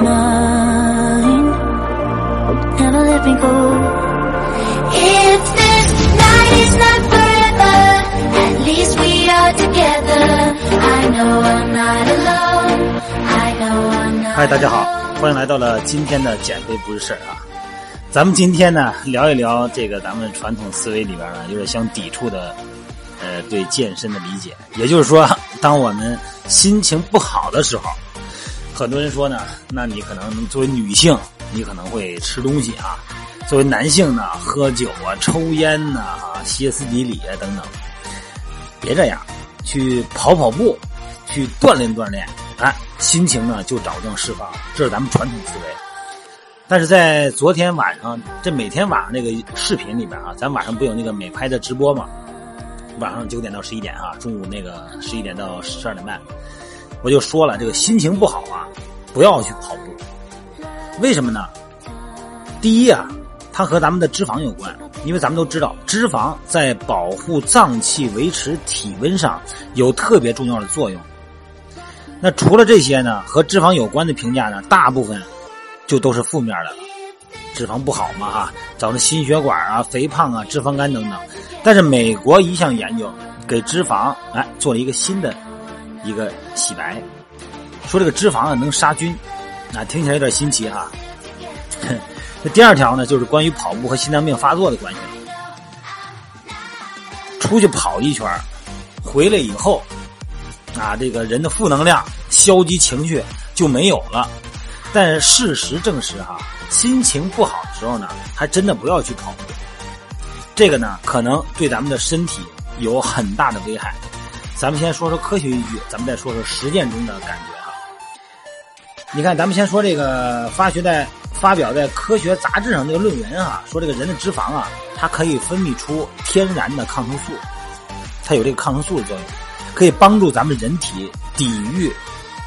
嗨，大家好，欢迎来到了今天的减肥不是事儿啊！咱们今天呢，聊一聊这个咱们传统思维里边呢，有点相抵触的，呃，对健身的理解。也就是说，当我们心情不好的时候，很多人说呢，那你可能作为女性，你可能会吃东西啊；作为男性呢，喝酒啊、抽烟呐、啊、歇斯底里啊等等。别这样，去跑跑步，去锻炼锻炼，哎，心情呢就找正释放。这是咱们传统思维。但是在昨天晚上，这每天晚上那个视频里边啊，咱晚上不有那个美拍的直播吗？晚上九点到十一点啊，中午那个十一点到十二点半，我就说了，这个心情不好啊，不要去跑步。为什么呢？第一啊，它和咱们的脂肪有关，因为咱们都知道，脂肪在保护脏器、维持体温上有特别重要的作用。那除了这些呢，和脂肪有关的评价呢，大部分。就都是负面的了，脂肪不好嘛哈，造成心血管啊、肥胖啊、脂肪肝等等。但是美国一项研究给脂肪哎做了一个新的一个洗白，说这个脂肪啊能杀菌，啊听起来有点新奇哈。那第二条呢，就是关于跑步和心脏病发作的关系。出去跑一圈回来以后，啊这个人的负能量、消极情绪就没有了。但事实证实，哈，心情不好的时候呢，还真的不要去跑步。这个呢，可能对咱们的身体有很大的危害。咱们先说说科学依据，咱们再说说实践中的感觉哈。你看，咱们先说这个发学在发表在科学杂志上这个论文啊，说这个人的脂肪啊，它可以分泌出天然的抗生素，它有这个抗生素的作用，可以帮助咱们人体抵御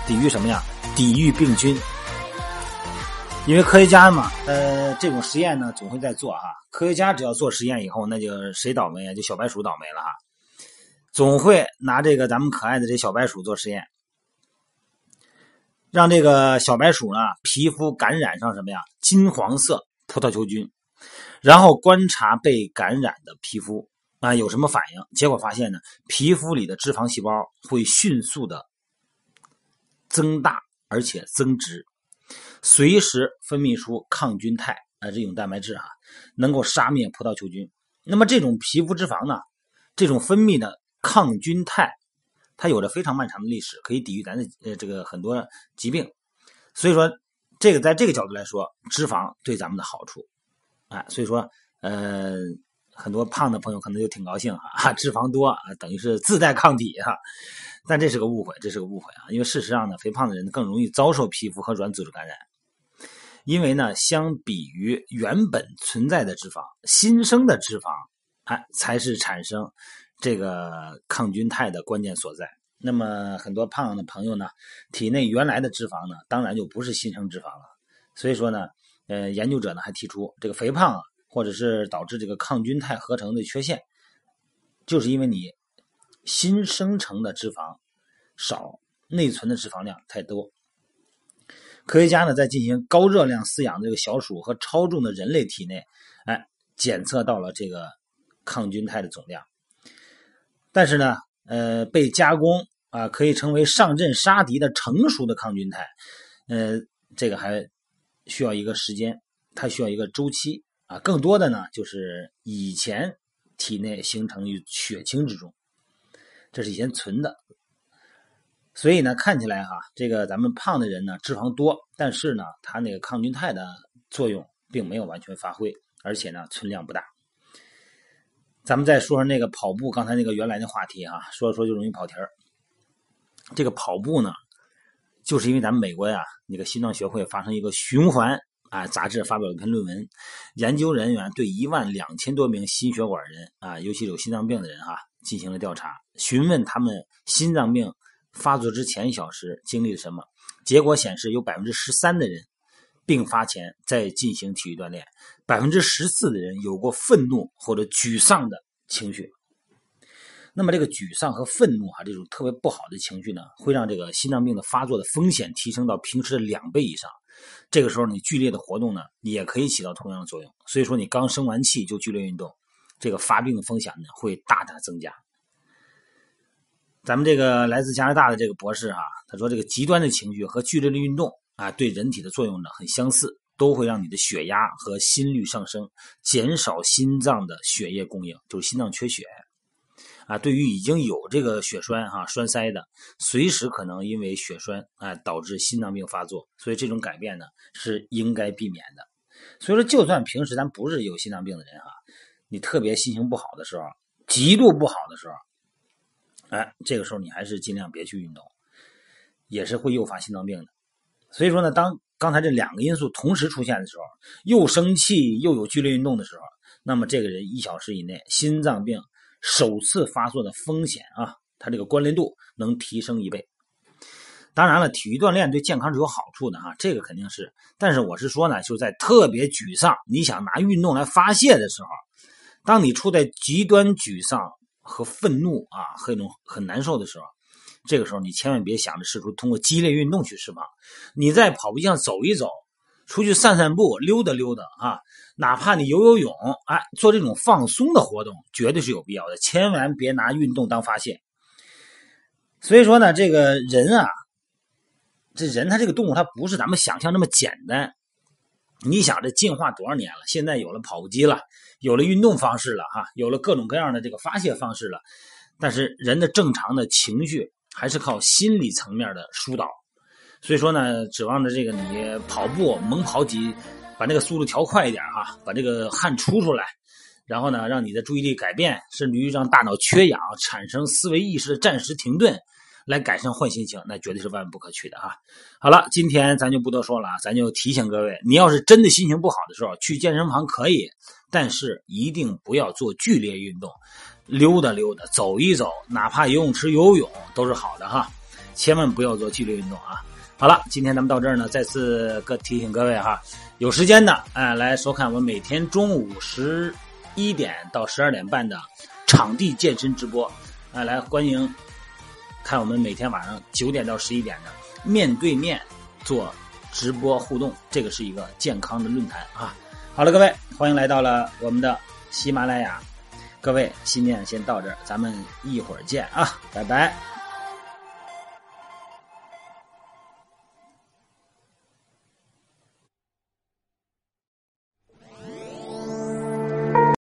抵御什么呀？抵御病菌。因为科学家嘛，呃，这种实验呢总会在做哈。科学家只要做实验以后，那就谁倒霉啊？就小白鼠倒霉了哈。总会拿这个咱们可爱的这小白鼠做实验，让这个小白鼠呢皮肤感染上什么呀？金黄色葡萄球菌，然后观察被感染的皮肤啊有什么反应。结果发现呢，皮肤里的脂肪细胞会迅速的增大，而且增殖。随时分泌出抗菌肽啊，这种蛋白质啊，能够杀灭葡萄球菌。那么这种皮肤脂肪呢，这种分泌的抗菌肽，它有着非常漫长的历史，可以抵御咱的呃这个很多疾病。所以说，这个在这个角度来说，脂肪对咱们的好处，哎，所以说呃很多胖的朋友可能就挺高兴啊，脂肪多啊，等于是自带抗体哈。但这是个误会，这是个误会啊，因为事实上呢，肥胖的人更容易遭受皮肤和软组织感染。因为呢，相比于原本存在的脂肪，新生的脂肪，哎，才是产生这个抗菌肽的关键所在。那么很多胖的朋友呢，体内原来的脂肪呢，当然就不是新生脂肪了。所以说呢，呃，研究者呢还提出，这个肥胖啊，或者是导致这个抗菌肽合成的缺陷，就是因为你新生成的脂肪少，内存的脂肪量太多。科学家呢，在进行高热量饲养这个小鼠和超重的人类体内，哎，检测到了这个抗菌肽的总量。但是呢，呃，被加工啊，可以成为上阵杀敌的成熟的抗菌肽，呃，这个还需要一个时间，它需要一个周期啊。更多的呢，就是以前体内形成于血清之中，这是以前存的。所以呢，看起来哈，这个咱们胖的人呢，脂肪多，但是呢，它那个抗菌肽的作用并没有完全发挥，而且呢，存量不大。咱们再说说那个跑步，刚才那个原来的话题哈，说说就容易跑题儿。这个跑步呢，就是因为咱们美国呀，那个心脏学会发生一个循环啊，杂志发表了一篇论文，研究人员对一万两千多名心血管人啊，尤其有心脏病的人哈，进行了调查，询问他们心脏病。发作之前一小时经历了什么？结果显示，有百分之十三的人病发前在进行体育锻炼，百分之十四的人有过愤怒或者沮丧的情绪。那么这个沮丧和愤怒啊，这种特别不好的情绪呢，会让这个心脏病的发作的风险提升到平时的两倍以上。这个时候你剧烈的活动呢，也可以起到同样的作用。所以说你刚生完气就剧烈运动，这个发病的风险呢会大大增加。咱们这个来自加拿大的这个博士哈，他说这个极端的情绪和剧烈的运动啊，对人体的作用呢很相似，都会让你的血压和心率上升，减少心脏的血液供应，就是心脏缺血。啊，对于已经有这个血栓哈栓塞的，随时可能因为血栓啊导致心脏病发作，所以这种改变呢是应该避免的。所以说，就算平时咱不是有心脏病的人哈，你特别心情不好的时候，极度不好的时候。哎，这个时候你还是尽量别去运动，也是会诱发心脏病的。所以说呢，当刚才这两个因素同时出现的时候，又生气又有剧烈运动的时候，那么这个人一小时以内心脏病首次发作的风险啊，它这个关联度能提升一倍。当然了，体育锻炼对健康是有好处的哈，这个肯定是。但是我是说呢，就在特别沮丧，你想拿运动来发泄的时候，当你处在极端沮丧。和愤怒啊，和一种很难受的时候，这个时候你千万别想着试图通过激烈运动去释放。你在跑步机上走一走，出去散散步、溜达溜达啊，哪怕你游游泳，哎，做这种放松的活动，绝对是有必要的。千万别拿运动当发泄。所以说呢，这个人啊，这人他这个动物，他不是咱们想象那么简单。你想这进化多少年了？现在有了跑步机了，有了运动方式了，哈，有了各种各样的这个发泄方式了。但是人的正常的情绪还是靠心理层面的疏导。所以说呢，指望着这个你跑步猛跑几，把那个速度调快一点啊，把这个汗出出来，然后呢，让你的注意力改变，甚至于让大脑缺氧，产生思维意识的暂时停顿。来改善坏心情，那绝对是万不可取的啊！好了，今天咱就不多说了啊，咱就提醒各位，你要是真的心情不好的时候，去健身房可以，但是一定不要做剧烈运动，溜达溜达，走一走，哪怕游泳池游泳都是好的哈，千万不要做剧烈运动啊！好了，今天咱们到这儿呢，再次各提醒各位哈，有时间的哎来收看我们每天中午十一点到十二点半的场地健身直播，哎来欢迎。看我们每天晚上九点到十一点的面对面做直播互动，这个是一个健康的论坛啊。好了，各位，欢迎来到了我们的喜马拉雅。各位，今天先到这儿，咱们一会儿见啊，拜拜。